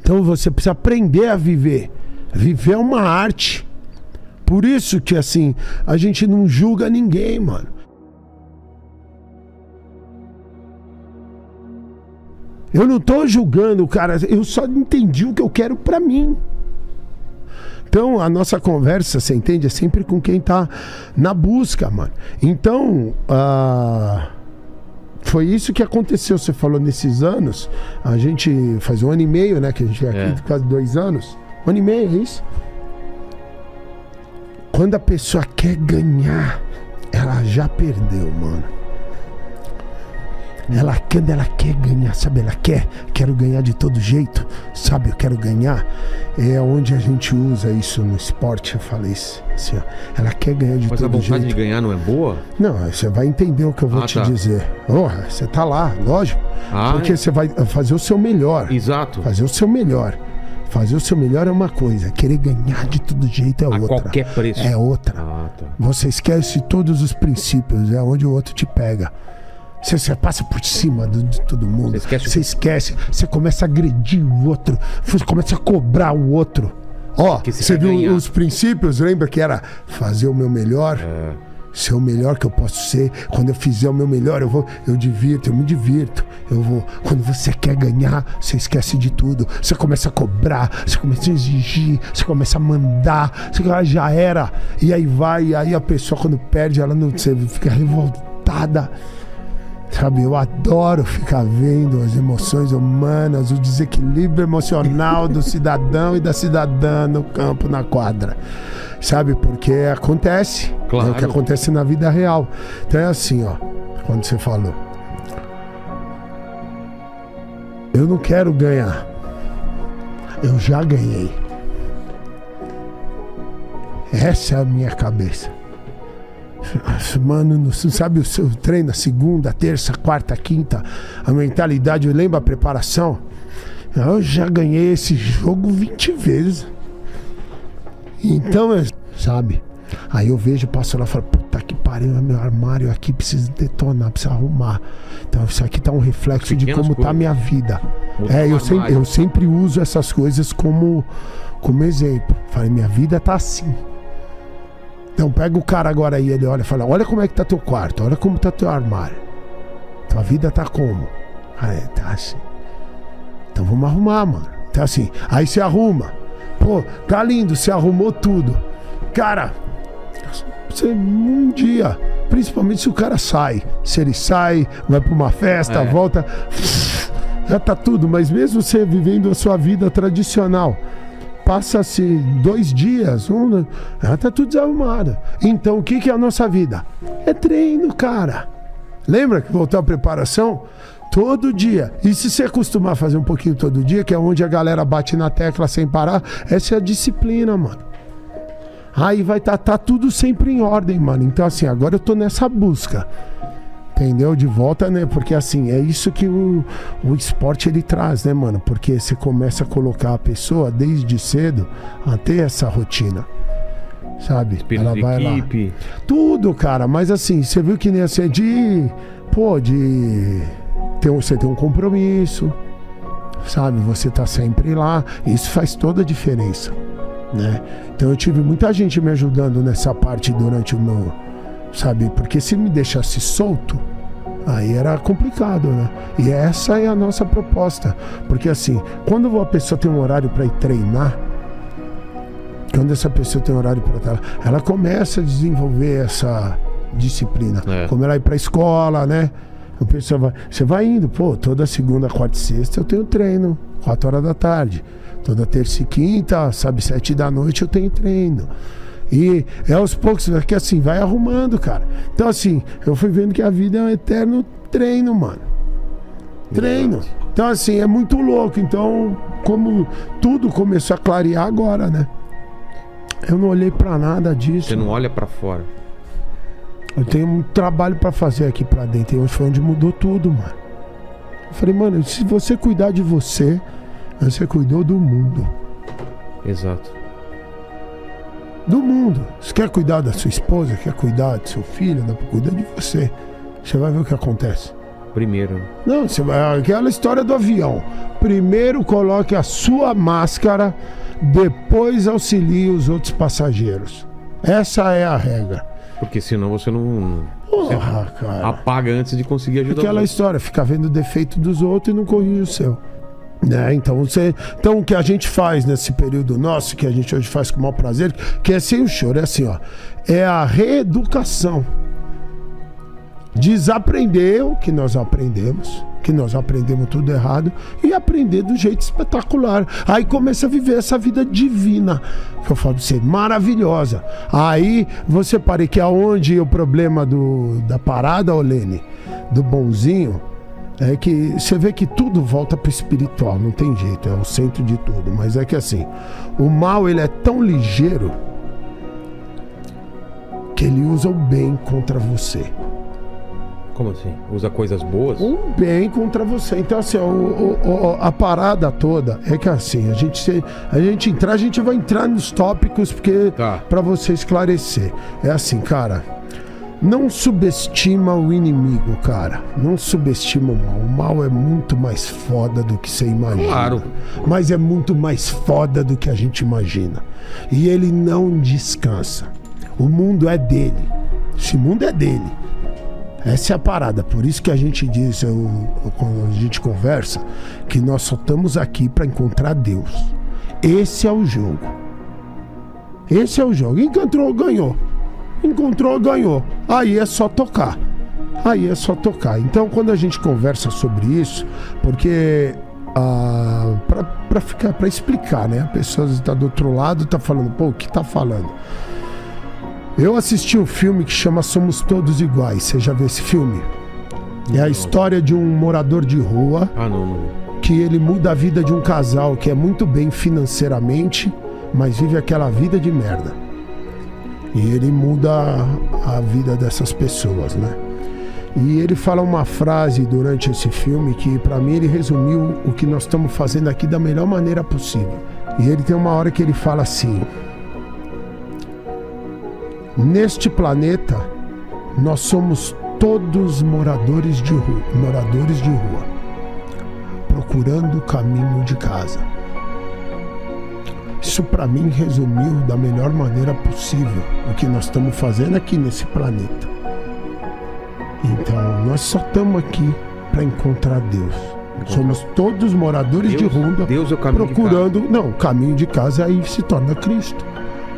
Então você precisa aprender a viver. Viver é uma arte. Por isso que assim, a gente não julga ninguém, mano. Eu não tô julgando, cara. Eu só entendi o que eu quero pra mim. Então, a nossa conversa, você entende? É sempre com quem tá na busca, mano. Então, ah, foi isso que aconteceu. Você falou nesses anos. A gente faz um ano e meio, né? Que a gente é aqui, É. quase dois anos. Um ano e meio, é isso? Quando a pessoa quer ganhar, ela já perdeu, mano. Ela quando ela quer ganhar, sabe? Ela quer, quero ganhar de todo jeito, sabe? Eu quero ganhar. É onde a gente usa isso no esporte, eu falei isso, assim, ó. Ela quer ganhar de Mas a todo vontade jeito. de ganhar não é boa? Não, você vai entender o que eu vou Ah, te tá. dizer. Porra, você tá lá, lógico. Ah, porque é. você vai fazer o seu melhor. Exato. Fazer o seu melhor. Fazer o seu melhor é uma coisa, querer ganhar de todo jeito é A outra. qualquer preço. É outra. Ah, tá. Você esquece todos os princípios, é onde o outro te pega. Você, você passa por cima do- de todo mundo. Você esquece Você esquece. Você começa a agredir o outro. Você começa a cobrar o outro. Ó, Que você viu ganhar. os princípios? Lembra que era fazer o meu melhor? É. Ser o melhor que eu posso ser. Quando eu fizer o meu melhor, eu vou, eu divirto, eu me divirto. Eu vou. Quando você quer ganhar, você esquece de tudo. Você começa a cobrar, você começa a exigir, você começa a mandar. Você ah, já era. E aí vai, e aí a pessoa quando perde, ela não, você fica revoltada. Sabe, eu adoro ficar vendo as emoções humanas, o desequilíbrio emocional do cidadão e da cidadã no campo, na quadra. Sabe, porque acontece. Claro. É o que acontece na vida real. Então é assim, ó, quando você falou. Eu não quero ganhar. Eu já ganhei. Essa é a minha cabeça. Mano, não sabe o seu treino, segunda, terça, quarta, quinta, a mentalidade, lembra a preparação? Eu já ganhei esse jogo 20 vezes. Então, sabe? Aí eu vejo, passo lá e falo, puta que pariu, meu armário aqui precisa detonar, precisa arrumar. Então isso aqui tá um reflexo de Pequenas como tá a coisas. minha vida. É, eu eu sempre uso essas coisas como, como exemplo. Falei, minha vida tá assim. Então pega o cara agora aí, ele olha e fala, olha como é que tá teu quarto, olha como tá teu armário. Tua vida tá como? Ah, é, tá assim. Então vamos arrumar, mano. Tá assim. Aí você arruma. Pô, tá lindo, você arrumou tudo. Cara, você um dia, principalmente se o cara sai. Se ele sai, vai pra uma festa, É. volta. Já tá tudo, mas mesmo você vivendo a sua vida tradicional, passa-se dois dias, um, já tá tudo desarrumado. Então o que, que é a nossa vida? É treino, cara. Lembra que voltou a preparação? Todo dia. E se você acostumar a fazer um pouquinho todo dia, que é onde a galera bate na tecla sem parar, essa é a disciplina, mano. Aí vai estar tá, tudo sempre em ordem, mano. Então, assim, agora eu tô nessa busca. Entendeu? De volta, né? Porque, assim, é isso que o, o esporte ele traz, né, mano? Porque você começa a colocar a pessoa desde cedo a ter essa rotina. Sabe? Espírito de equipe. Tudo, cara. Mas assim, você viu que nem assim, é de. Pô, de. Ter, um- você tem um compromisso. Sabe? Você tá sempre lá. Isso faz toda a diferença. Né? Então eu tive muita gente me ajudando nessa parte durante o meu. Sabe? Porque se me deixasse solto. Aí era complicado, né? E essa é a nossa proposta. Porque assim, quando a pessoa tem um horário para ir treinar, quando essa pessoa tem horário para estar, ela começa a desenvolver essa disciplina. É. Como ela ir para escola, né? A pessoa vai, você vai indo, pô, toda segunda, quarta e sexta eu tenho treino, 4 horas da tarde. Toda terça e quinta, sabe, sete da noite eu tenho treino. E é aos poucos, é que assim, vai arrumando, cara. Então, assim, eu fui vendo que a vida é um eterno treino, mano. Treino. Então, assim, é muito louco. Então, como tudo começou a clarear agora, né? Eu não olhei pra nada disso. Você não olha pra fora. Eu tenho um trabalho pra fazer aqui pra dentro. E hoje foi onde mudou tudo, mano. Eu falei, mano, se você cuidar de você, você cuidou do mundo. Exato. Do mundo. Você quer cuidar da sua esposa, quer cuidar do seu filho, dá pra cuidar de você. Você vai ver o que acontece. Primeiro. Não, você vai, aquela história do avião. Primeiro coloque a sua máscara, depois auxilie os outros passageiros. Essa é a regra. Porque senão você não. você Porra, cara. apaga antes de conseguir ajudar Aquela história, ficar vendo o defeito dos outros e não corrige o seu. Né? Então, você, então, o que a gente faz nesse período nosso, que a gente hoje faz com o maior prazer, que é sem o choro, é assim, ó. É a reeducação. Desaprender o que nós aprendemos, que nós aprendemos tudo errado, e aprender do jeito espetacular. Aí começa a viver essa vida divina, que eu falo pra você, maravilhosa. Aí você pare que aonde o problema do, da parada, Olene, do bonzinho, é que você vê que tudo volta pro espiritual, não tem jeito, é o centro de tudo. Mas é que assim, o mal ele é tão ligeiro que ele usa o bem contra você. Como assim? Usa coisas boas? O bem contra você. Então, assim, o- o- o- a parada toda é que assim, a gente, se- a gente entrar, a gente vai entrar nos tópicos porque Tá. para você esclarecer. É assim, cara. Não subestima o inimigo, cara. Não subestima o mal. O mal é muito mais foda do que você imagina. Claro. Mas é muito mais foda do que a gente imagina. E ele não descansa. O mundo é dele. Esse mundo é dele. Essa é a parada. Por isso que a gente diz, eu- quando a gente conversa, que nós só estamos aqui para encontrar Deus. Esse é o jogo. Esse é o jogo. Encontrou, ganhou. Encontrou, ganhou. Aí é só tocar. Aí é só tocar. Então, quando a gente conversa sobre isso, porque ah, para ficar, para explicar, né? A pessoa está do outro lado, tá falando, pô, o que tá falando? Eu assisti um filme que chama Somos Todos Iguais. Você já viu esse filme? É a história de um morador de rua Ah, não, não. que ele muda a vida de um casal que é muito bem financeiramente, mas vive aquela vida de merda. E ele muda a vida dessas pessoas, né? E ele fala uma frase durante esse filme que pra mim ele resumiu o que nós estamos fazendo aqui da melhor maneira possível. E ele tem uma hora que ele fala assim: Neste planeta nós somos todos moradores de rua, moradores de rua procurando o caminho de casa. Isso para mim resumiu da melhor maneira possível o que nós estamos fazendo aqui nesse planeta. Então, nós só estamos aqui para encontrar Deus. Somos todos moradores Deus- de rua Deus é o caminho de procurando, não, o caminho de casa aí se torna Cristo.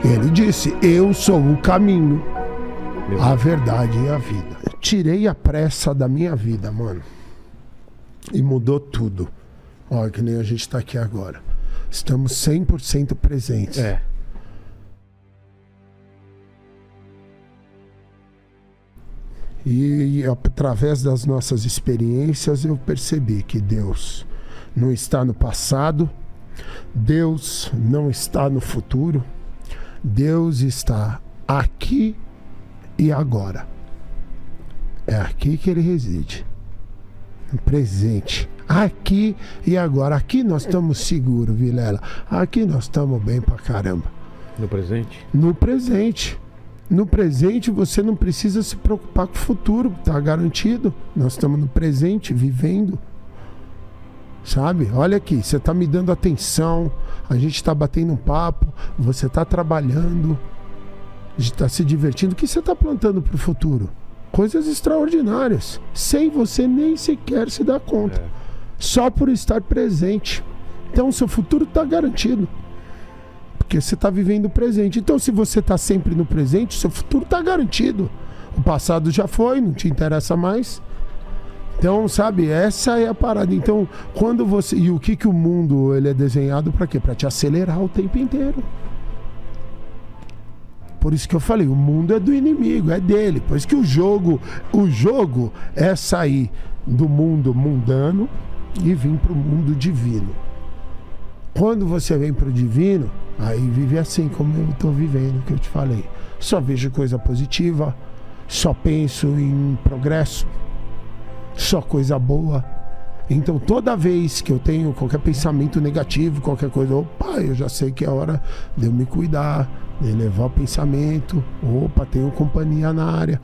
Ele disse: "Eu sou o caminho, Meu a verdade e a vida. Eu tirei a pressa da minha vida, mano. E mudou tudo. Olha, que nem a gente tá aqui agora. Estamos 100% presentes. É. E, e através das nossas experiências eu percebi que Deus não está no passado, Deus não está no futuro, Deus está aqui e agora. É aqui que ele reside. No presente. Aqui e agora. Aqui nós estamos seguros, Vilela. Aqui nós estamos bem pra caramba. No presente? No presente. No presente você não precisa se preocupar com o futuro, tá garantido. Nós estamos no presente, vivendo. Sabe? Olha aqui, você tá me dando atenção, a gente tá batendo um papo, você tá trabalhando, a gente tá se divertindo. O que você tá plantando pro futuro? Coisas extraordinárias, sem você nem sequer se dar conta. É. Só por estar presente. Então, seu futuro está garantido. Porque você está vivendo o presente. Então, se você está sempre no presente, seu futuro está garantido. O passado já foi, não te interessa mais. Então, sabe, essa é a parada. Então, quando você. E o que, que o mundo ele é desenhado para quê? Para te acelerar o tempo inteiro. Por isso que eu falei, o mundo é do inimigo, é dele. Por isso que o jogo, o jogo é sair do mundo mundano e vir para o mundo divino. Quando você vem para o divino, aí vive assim como eu estou vivendo, que eu te falei. Só vejo coisa positiva, só penso em progresso, só coisa boa. Então toda vez que eu tenho qualquer pensamento negativo, qualquer coisa, opa, eu já sei que é hora de eu me cuidar, de elevar o pensamento. Opa, tenho companhia na área.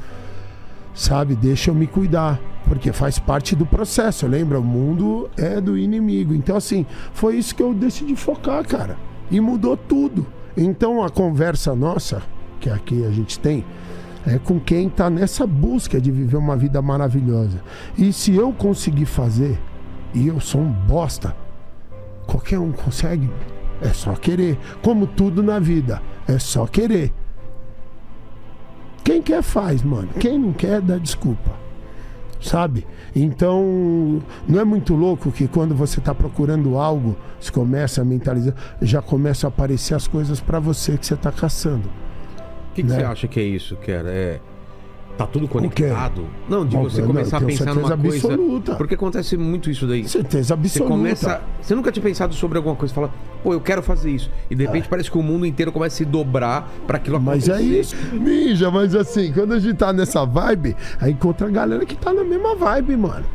Sabe? Deixa eu me cuidar, porque faz parte do processo. Lembra? O mundo é do inimigo. Então, assim, foi isso que eu decidi focar, cara. E mudou tudo. Então, a conversa nossa, que aqui a gente tem, é com quem está nessa busca de viver uma vida maravilhosa. E se eu conseguir fazer, e eu sou um bosta, qualquer um consegue, é só querer. Como tudo na vida, é só querer. Quem quer faz, mano. Quem não quer, dá desculpa. Sabe? Então, não é muito louco que quando você está procurando algo, você começa a mentalizar, já começam a aparecer as coisas para você que você está caçando. O que, que Né? você acha que é isso, Kera? É. Tá tudo conectado? Não, de Bom, você começar a tenho pensar numa coisa. absoluta. Porque acontece muito isso daí. Certeza Você absoluta. começa. Você nunca tinha pensado sobre alguma coisa, fala, pô, eu quero fazer isso. E de repente parece que o mundo inteiro começa a se dobrar pra aquilo É. Mas acontecer. é isso, ninja, mas assim, quando a gente tá nessa vibe, aí encontra a galera que tá na mesma vibe, mano.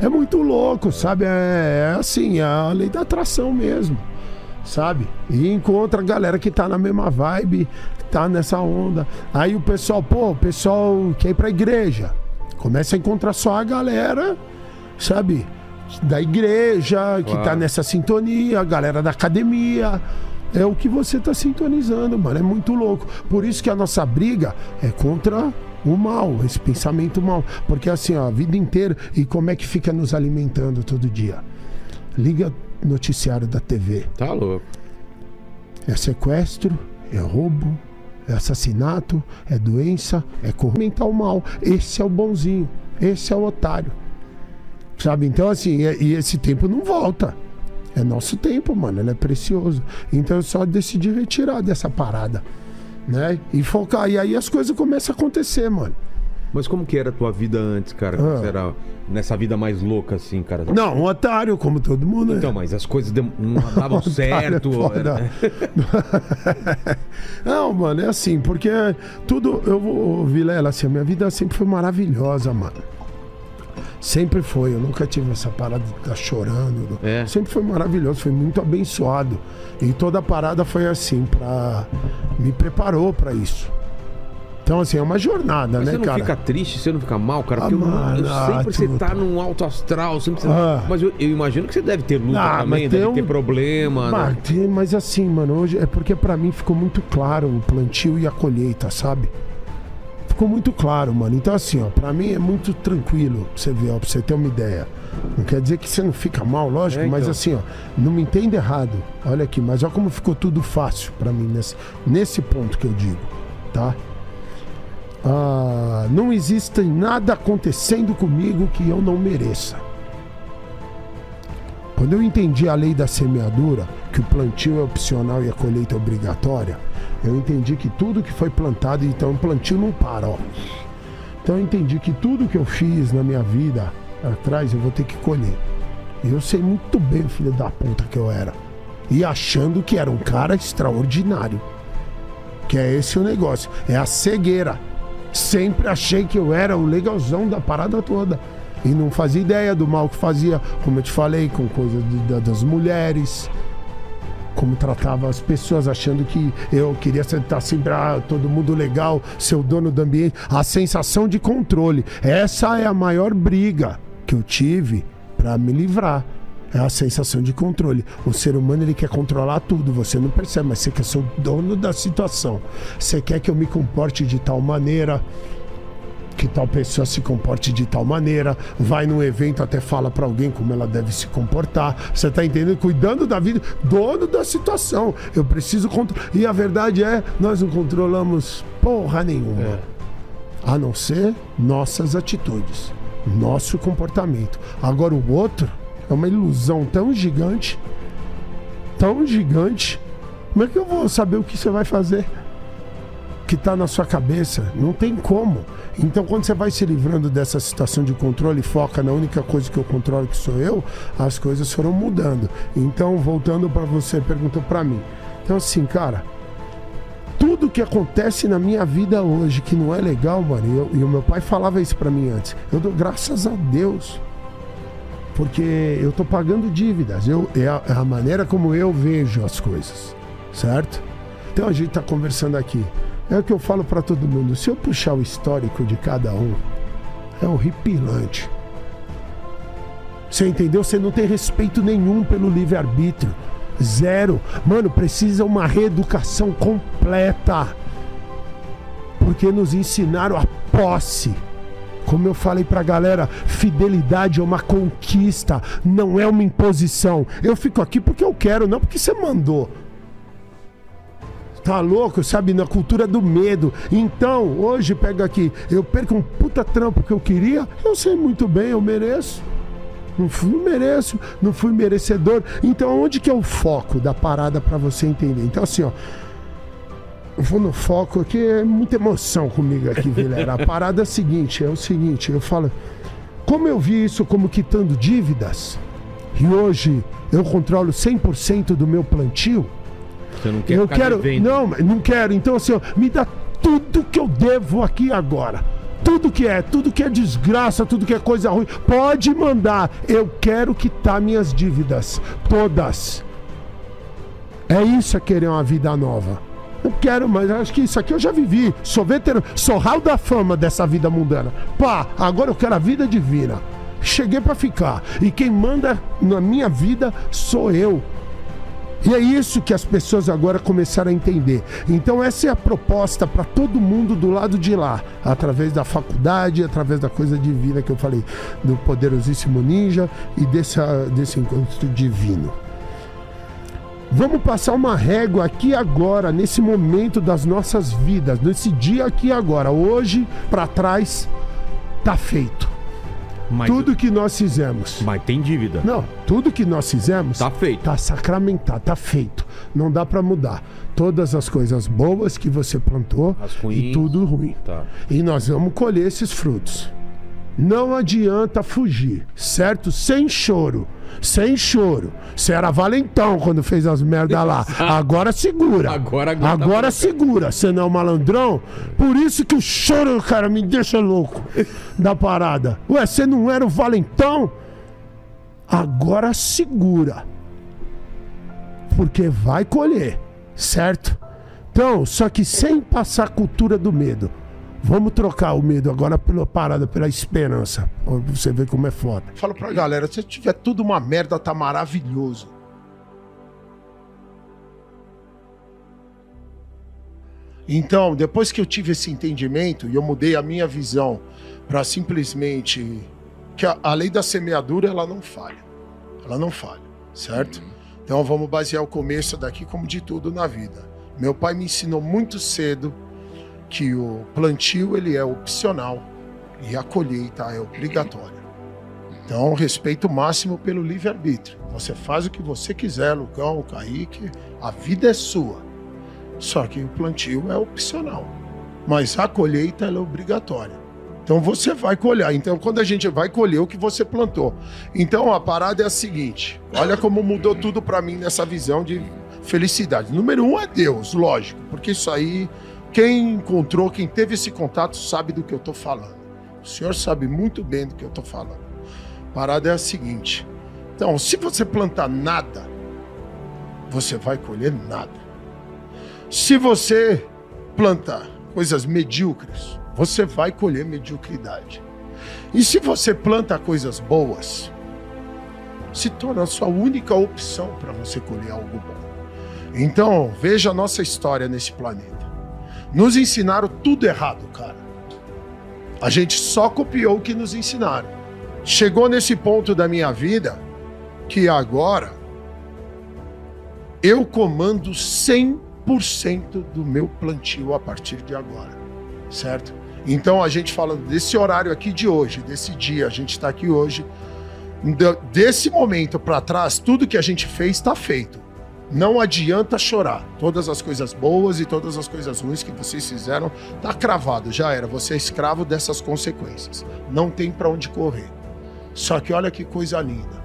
É muito louco, sabe? É, é assim, é a lei da atração mesmo, sabe? E encontra a galera que tá na mesma vibe, tá nessa onda. Aí o pessoal, pô, o pessoal quer ir pra igreja. Começa a encontrar só a galera, sabe? Da igreja, que tá Claro. nessa sintonia, a galera da academia. É o que você tá sintonizando, mano. É muito louco. Por isso que a nossa briga é contra o mal, esse pensamento mal. Porque assim, ó, a vida inteira. E como é que fica nos alimentando todo dia? Liga noticiário da TV. Tá louco. É sequestro, é roubo, é assassinato, é doença, é corrupção mental mal. Esse é o bonzinho, esse é o otário. Sabe? Então, assim, e esse tempo não volta. É nosso tempo, mano, ele é precioso. Então eu só decidi retirar dessa parada, né? E focar. E aí as coisas começam a acontecer, mano. Mas como que era a tua vida antes, cara? Ah. Você era nessa vida mais louca, assim, cara? Não, um otário, como todo mundo. né? Então, mas as coisas não davam certo. Foda. era- Não, mano, é assim, porque tudo. Eu vou, Vilela, assim, a minha vida sempre foi maravilhosa, mano. Sempre foi, eu nunca tive essa parada de estar chorando. É. Sempre foi maravilhoso, foi muito abençoado. E toda a parada foi assim, pra. Me preparou pra isso. Então, assim, é uma jornada, Mas né, você não cara? fica triste, você não fica mal, cara? Ah, Porque eu- mano, eu, ah, sempre você tá num alto astral, sempre você... Ah. Mas eu, eu imagino que você deve ter luta Ah, também, mas deve tem ter um- problema, Mas, né? tem- mas assim, mano, hoje é porque pra mim ficou muito claro o plantio e a colheita, sabe? Ficou muito claro, mano. Então, assim, ó, pra mim é muito tranquilo pra você ver, ó, pra você ter uma ideia. Não quer dizer que você não fica mal, lógico, É, mas então. assim, ó, não me entenda errado. Olha aqui, mas olha como ficou tudo fácil pra mim nesse, nesse ponto que eu digo, tá? Ah, não existe nada acontecendo comigo que eu não mereça. Quando eu entendi a lei da semeadura, que o plantio é opcional e a colheita é obrigatória, eu entendi que tudo que foi plantado, então o plantio não para, ó. Então eu entendi que tudo que eu fiz na minha vida atrás eu vou ter que colher. E eu sei muito bem, o filho da puta que eu era. E achando que era um cara extraordinário. Que é esse o negócio. É a cegueira. Sempre achei que eu era o legalzão da parada toda. E não fazia ideia do mal que fazia, como eu te falei, com coisas das mulheres. Como tratava as pessoas, achando que eu queria estar sempre, ah, todo mundo legal, ser o dono do ambiente. A sensação de controle. Essa é a maior briga que eu tive para me livrar. É a sensação de controle. O ser humano ele quer controlar tudo, você não percebe, mas você quer ser o dono da situação. Você quer que eu me comporte de tal maneira, que tal pessoa se comporte de tal maneira, vai num evento até fala pra alguém como ela deve se comportar. Você tá entendendo? Cuidando da vida, dono da situação. Eu preciso controlar. E a verdade é, nós não controlamos porra nenhuma. É. A não ser nossas atitudes, nosso comportamento. Agora o outro é uma ilusão tão gigante, tão gigante. Como é que eu vou saber o que você vai fazer? Que tá na sua cabeça? Não tem como. Então, quando você vai se livrando dessa situação de controle e foca na única coisa que eu controlo, que sou eu, as coisas foram mudando. Então, voltando para você, perguntou para mim. Então, assim, cara, tudo que acontece na minha vida hoje que não é legal, mano, e, eu- e o meu pai falava isso pra mim antes. Eu dou graças a Deus. Porque eu tô pagando dívidas. Eu, é, a, é a maneira como eu vejo as coisas. Certo? Então a gente tá conversando aqui. É o que eu falo pra todo mundo. Se eu puxar o histórico de cada um, É horripilante. Você entendeu? Você não tem respeito nenhum pelo livre-arbítrio. Zero. Mano, precisa uma reeducação completa. Porque nos ensinaram a posse. Como eu falei pra galera, fidelidade é uma conquista, não é uma imposição. Eu fico aqui porque eu quero, não porque você mandou. Tá louco, sabe? Na cultura do medo. Então, hoje, pega aqui, eu perco um puta trampo que eu queria, eu sei muito bem, eu mereço. Não fui mereço, não fui merecedor. Então, onde que é o foco da parada para você entender? Então, assim, ó. Eu vou no foco aqui, é muita emoção comigo aqui, Vilera. A parada é a seguinte, é o seguinte, eu falo, como eu vi isso como quitando dívidas, e hoje eu controlo 100% do meu plantio, Você não quer eu quero. devendo. Não, não quero. Então, assim, ó, me dá tudo que eu devo aqui agora. Tudo que é, tudo que é desgraça, tudo que é coisa ruim, pode mandar. Eu quero quitar minhas dívidas. Todas. É isso é querer uma vida nova. Eu quero, mas acho que isso aqui eu já vivi. Sou veterano, sou raio da fama dessa vida mundana. Pá, agora eu quero a vida divina. Cheguei pra ficar. E quem manda na minha vida sou eu. E é isso que as pessoas agora começaram a entender. Então, essa é a proposta para todo mundo do lado de lá, através da faculdade, através da coisa divina que eu falei, do poderosíssimo ninja e dessa, desse encontro divino. Vamos passar uma régua aqui agora, nesse momento das nossas vidas, nesse dia aqui agora. Hoje para trás, tá feito. Mas, Tudo que nós fizemos. mas tem dívida. Não, tudo que nós fizemos Tá feito. tá sacramentado, tá feito. Não dá pra mudar. Todas as coisas boas que você plantou As e ruins. tudo ruim. Tá. E nós vamos colher esses frutos. Não adianta fugir, certo? Sem choro. Sem choro. Você era valentão quando fez as merdas lá. Agora segura. Agora aguenta a Agora segura. Você não é um malandrão. Por isso que o choro, cara, me deixa louco da parada. Ué, você não era o valentão? Agora segura. Porque vai colher, certo? Então, só que sem passar a cultura do medo. Vamos trocar o medo agora pela parada, pela esperança. Pra você ver como é foda. Fala pra galera, se tiver tudo uma merda, tá maravilhoso. Então, depois que eu tive esse entendimento e eu mudei a minha visão para simplesmente que a, a lei da semeadura ela não falha. Ela não falha, certo? Então vamos basear o começo daqui como de tudo na vida. Meu pai me ensinou muito cedo que o plantio ele é opcional e a colheita é obrigatória. Então, respeito máximo pelo livre-arbítrio. Você faz o que você quiser, Lucão, Kaique, a vida é sua. Só que o plantio é opcional. Mas a colheita é obrigatória. Então você vai colher. Então, quando a gente vai colher o que você plantou. Então, a parada é a seguinte: olha como mudou tudo para mim nessa visão de felicidade. Número um é Deus, lógico, porque isso aí, quem encontrou, quem teve esse contato, sabe do que eu tô falando. O senhor sabe muito bem do que eu tô falando. A parada é a seguinte: então, se você plantar nada, você vai colher nada. Se você plantar coisas medíocres, você vai colher mediocridade. E se você planta coisas boas, se torna a sua única opção para você colher algo bom. Então, veja a nossa história nesse planeta. Nos ensinaram tudo errado, cara. A gente só copiou o que nos ensinaram. Chegou nesse ponto da minha vida que agora eu comando 100% do meu plantio a partir de agora, certo? Então a gente falando desse horário aqui de hoje, desse dia, a gente está aqui hoje, de- desse momento para trás, tudo que a gente fez está feito. Não adianta chorar. Todas as coisas boas e todas as coisas ruins que vocês fizeram, tá cravado, já era. Você é escravo dessas consequências. Não tem para onde correr. Só que olha que coisa linda.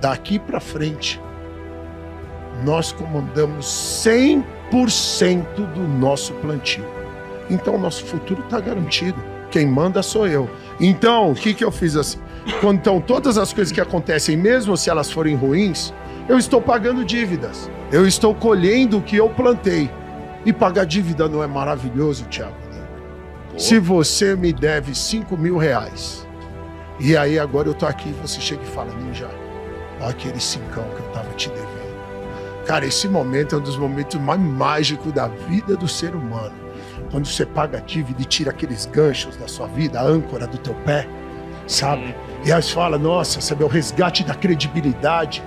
Daqui para frente, nós comandamos 100% do nosso plantio. Então, nosso futuro está garantido. Quem manda sou eu. Então, o que, que eu fiz assim? Então, todas as coisas que acontecem, mesmo se elas forem ruins, eu estou pagando dívidas. Eu estou colhendo o que eu plantei. E pagar dívida não é maravilhoso, Thiago? Se você me deve 5 mil reais E aí agora eu tô aqui, você chega e fala, Ninja, ó aquele cincão que eu tava te devendo. Cara, esse momento é um dos momentos mais mágicos da vida do ser humano. Quando você paga a dívida e tira aqueles ganchos da sua vida, a âncora do teu pé, sabe? E aí você fala, nossa, sabe, é o resgate da credibilidade.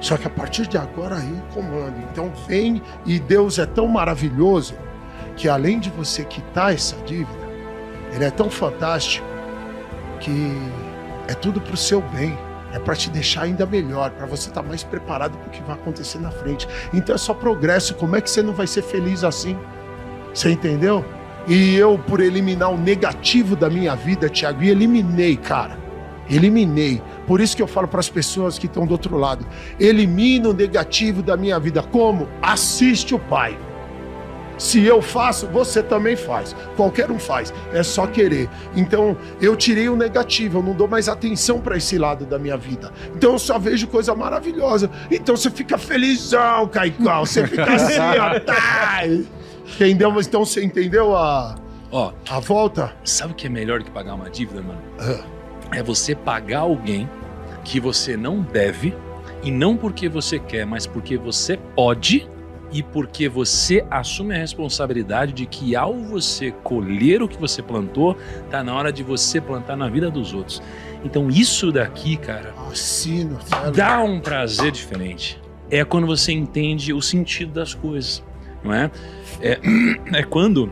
Só que a partir de agora aí comando. Então vem e Deus é tão maravilhoso que além de você quitar essa dívida, ele é tão fantástico que é tudo para o seu bem. É para te deixar ainda melhor, para você estar tá mais preparado para o que vai acontecer na frente. Então é só progresso. Como é que você não vai ser feliz assim? Você entendeu? E eu, por eliminar o negativo da minha vida, Tiago, eliminei, cara. Eliminei. Por isso que eu falo para as pessoas que estão do outro lado: elimina o negativo da minha vida. Como? Assiste o Pai. Se eu faço, você também faz. Qualquer um faz. É só querer. Então, eu tirei o negativo, eu não dou mais atenção para esse lado da minha vida. Então, eu só vejo coisa maravilhosa. Então, você fica felizão, Caicão. Você fica assim, ó. Tá. Entendeu? Então, você entendeu a, Ó, a volta? sabe o que é melhor que pagar uma dívida, mano? Ah, É você pagar alguém que você não deve, e não porque você quer, mas porque você pode e porque você assume a responsabilidade de que ao você colher o que você plantou, tá na hora de você plantar na vida dos outros. Então isso daqui, cara, Assino, dá um prazer diferente. É quando você entende o sentido das coisas, não é? É, é quando.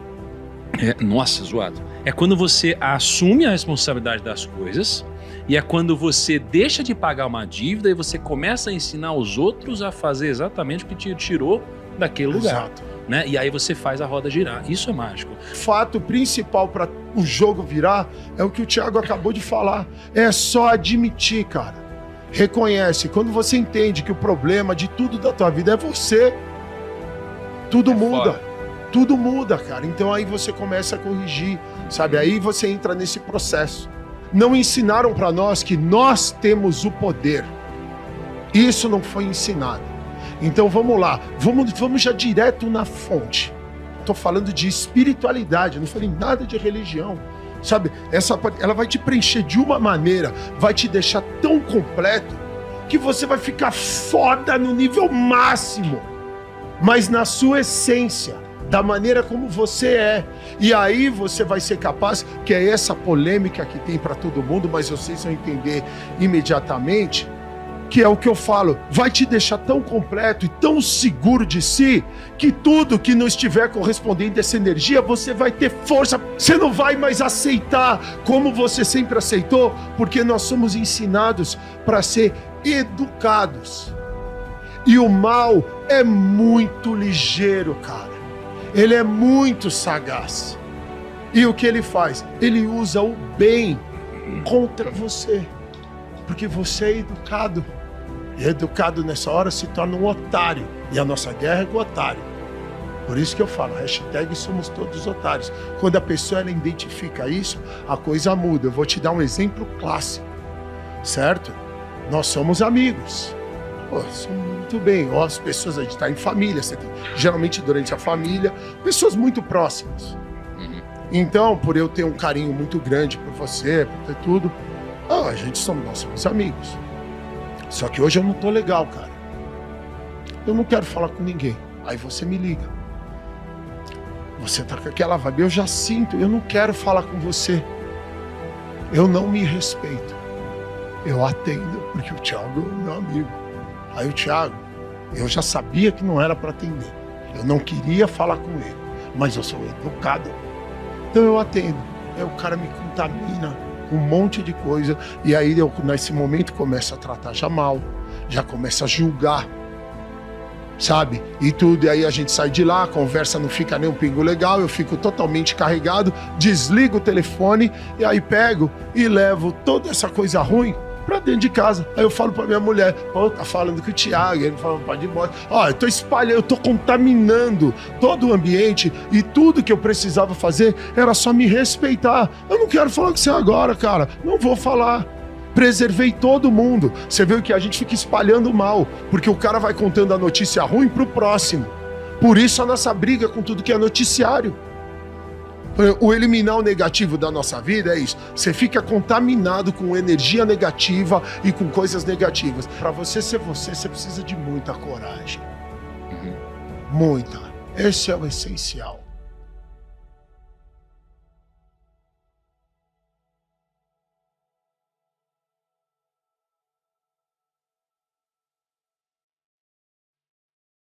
é- nossa, zoado. É quando você assume a responsabilidade das coisas e é quando você deixa de pagar uma dívida e você começa a ensinar os outros a fazer exatamente o que te tirou daquele lugar, Exato. né? E aí você faz a roda girar. Isso é mágico. fato principal para o jogo virar é o que o Thiago acabou de falar. É só admitir, cara. Reconhece. Quando você entende que o problema de tudo da tua vida é você, tudo É muda. foda. Tudo muda, cara. Então aí você começa a corrigir, sabe? Aí você entra nesse processo. Não ensinaram para nós que nós temos o poder. Isso não foi ensinado. Então vamos lá, vamos, vamos já direto na fonte. Estou falando de espiritualidade, não falei nada de religião. Sabe, essa ela vai te preencher de uma maneira, vai te deixar tão completo que você vai ficar foda no nível máximo, mas na sua essência, da maneira como você é. E aí você vai ser capaz, que é essa polêmica que tem para todo mundo, mas vocês vão entender imediatamente, que é o que eu falo, vai te deixar tão completo e tão seguro de si que tudo que não estiver correspondendo a essa energia, você vai ter força. Você não vai mais aceitar como você sempre aceitou, porque nós somos ensinados para ser educados. E o mal é muito ligeiro, cara. Ele é muito sagaz. E o que ele faz? Ele usa o bem contra você. Porque você é educado. E educado nessa hora se torna um otário. E a nossa guerra é com o otário. Por isso que eu falo, hashtag somos todos otários. Quando a pessoa ela identifica isso, a coisa muda. Eu vou te dar um exemplo clássico, certo? Nós somos amigos. Pô, somos muito bem. Ó, as pessoas, a gente está em família, você tem, geralmente durante a família, pessoas muito próximas. Então, por eu ter um carinho muito grande por você, por ter tudo, ah, a gente somos, nós somos amigos. Só que hoje eu não tô legal, cara. Eu não quero falar com ninguém. Aí você me liga. Você tá com aquela vibe, eu já sinto, eu não quero falar com você. Eu não me respeito. Eu atendo, porque o Thiago é meu amigo. Aí o Thiago, eu já sabia que não era para atender. Eu não queria falar com ele, mas eu sou educado. Então eu atendo. Aí o cara me contamina com um monte de coisa. E aí eu, nesse momento, começo a tratar já mal, já começo a julgar. Sabe? E tudo. E aí a gente sai de lá, a conversa não fica nem um pingo legal, eu fico totalmente carregado, desligo o telefone e aí pego e levo toda essa coisa ruim pra dentro de casa. Aí eu falo pra minha mulher, pô, tá falando com o Thiago, ele fala, pode ir embora. Ó, eu tô espalhando, eu tô contaminando todo o ambiente e tudo que eu precisava fazer era só me respeitar. Eu não quero falar com você agora, cara. Não vou falar. Preservei todo mundo. Você viu que a gente fica espalhando mal, porque o cara vai contando a notícia ruim pro próximo. Por isso a nossa briga com tudo que é noticiário. O eliminar o negativo da nossa vida é isso. Você fica contaminado com energia negativa e com coisas negativas. Para você ser você, você precisa de muita coragem. Muita. Esse é o essencial.